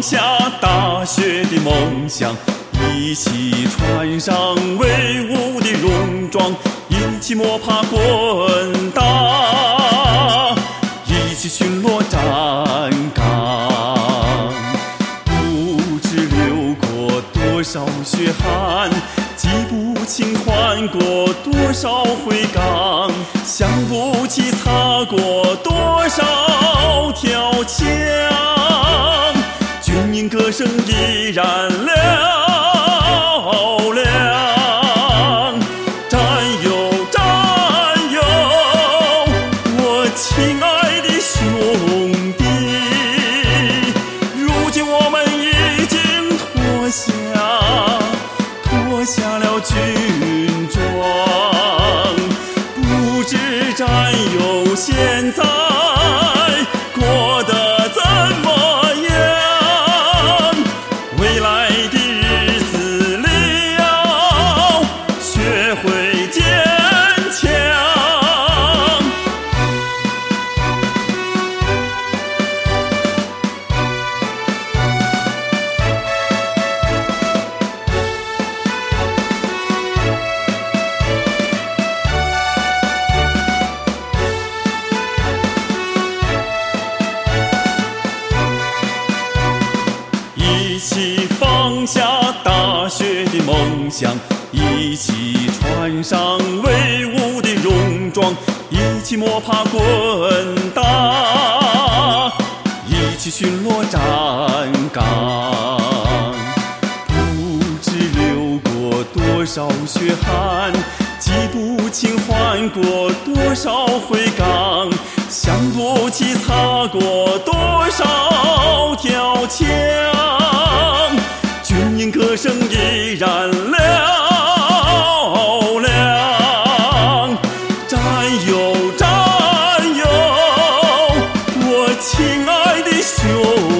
下大学的梦想，一起穿上威武的戎装，一起摸爬滚打，一起巡逻站岗。不知流过多少血汗，记不清换过多少回岗，想不起擦过多少条枪。脱下脱下了军装，不知战友现在一起放下大学的梦想，一起穿上威武的戎装，一起摸爬滚打，一起巡逻站岗。不知流过多少血汗，记不清换过多少回岗，想不起擦过多 bendición.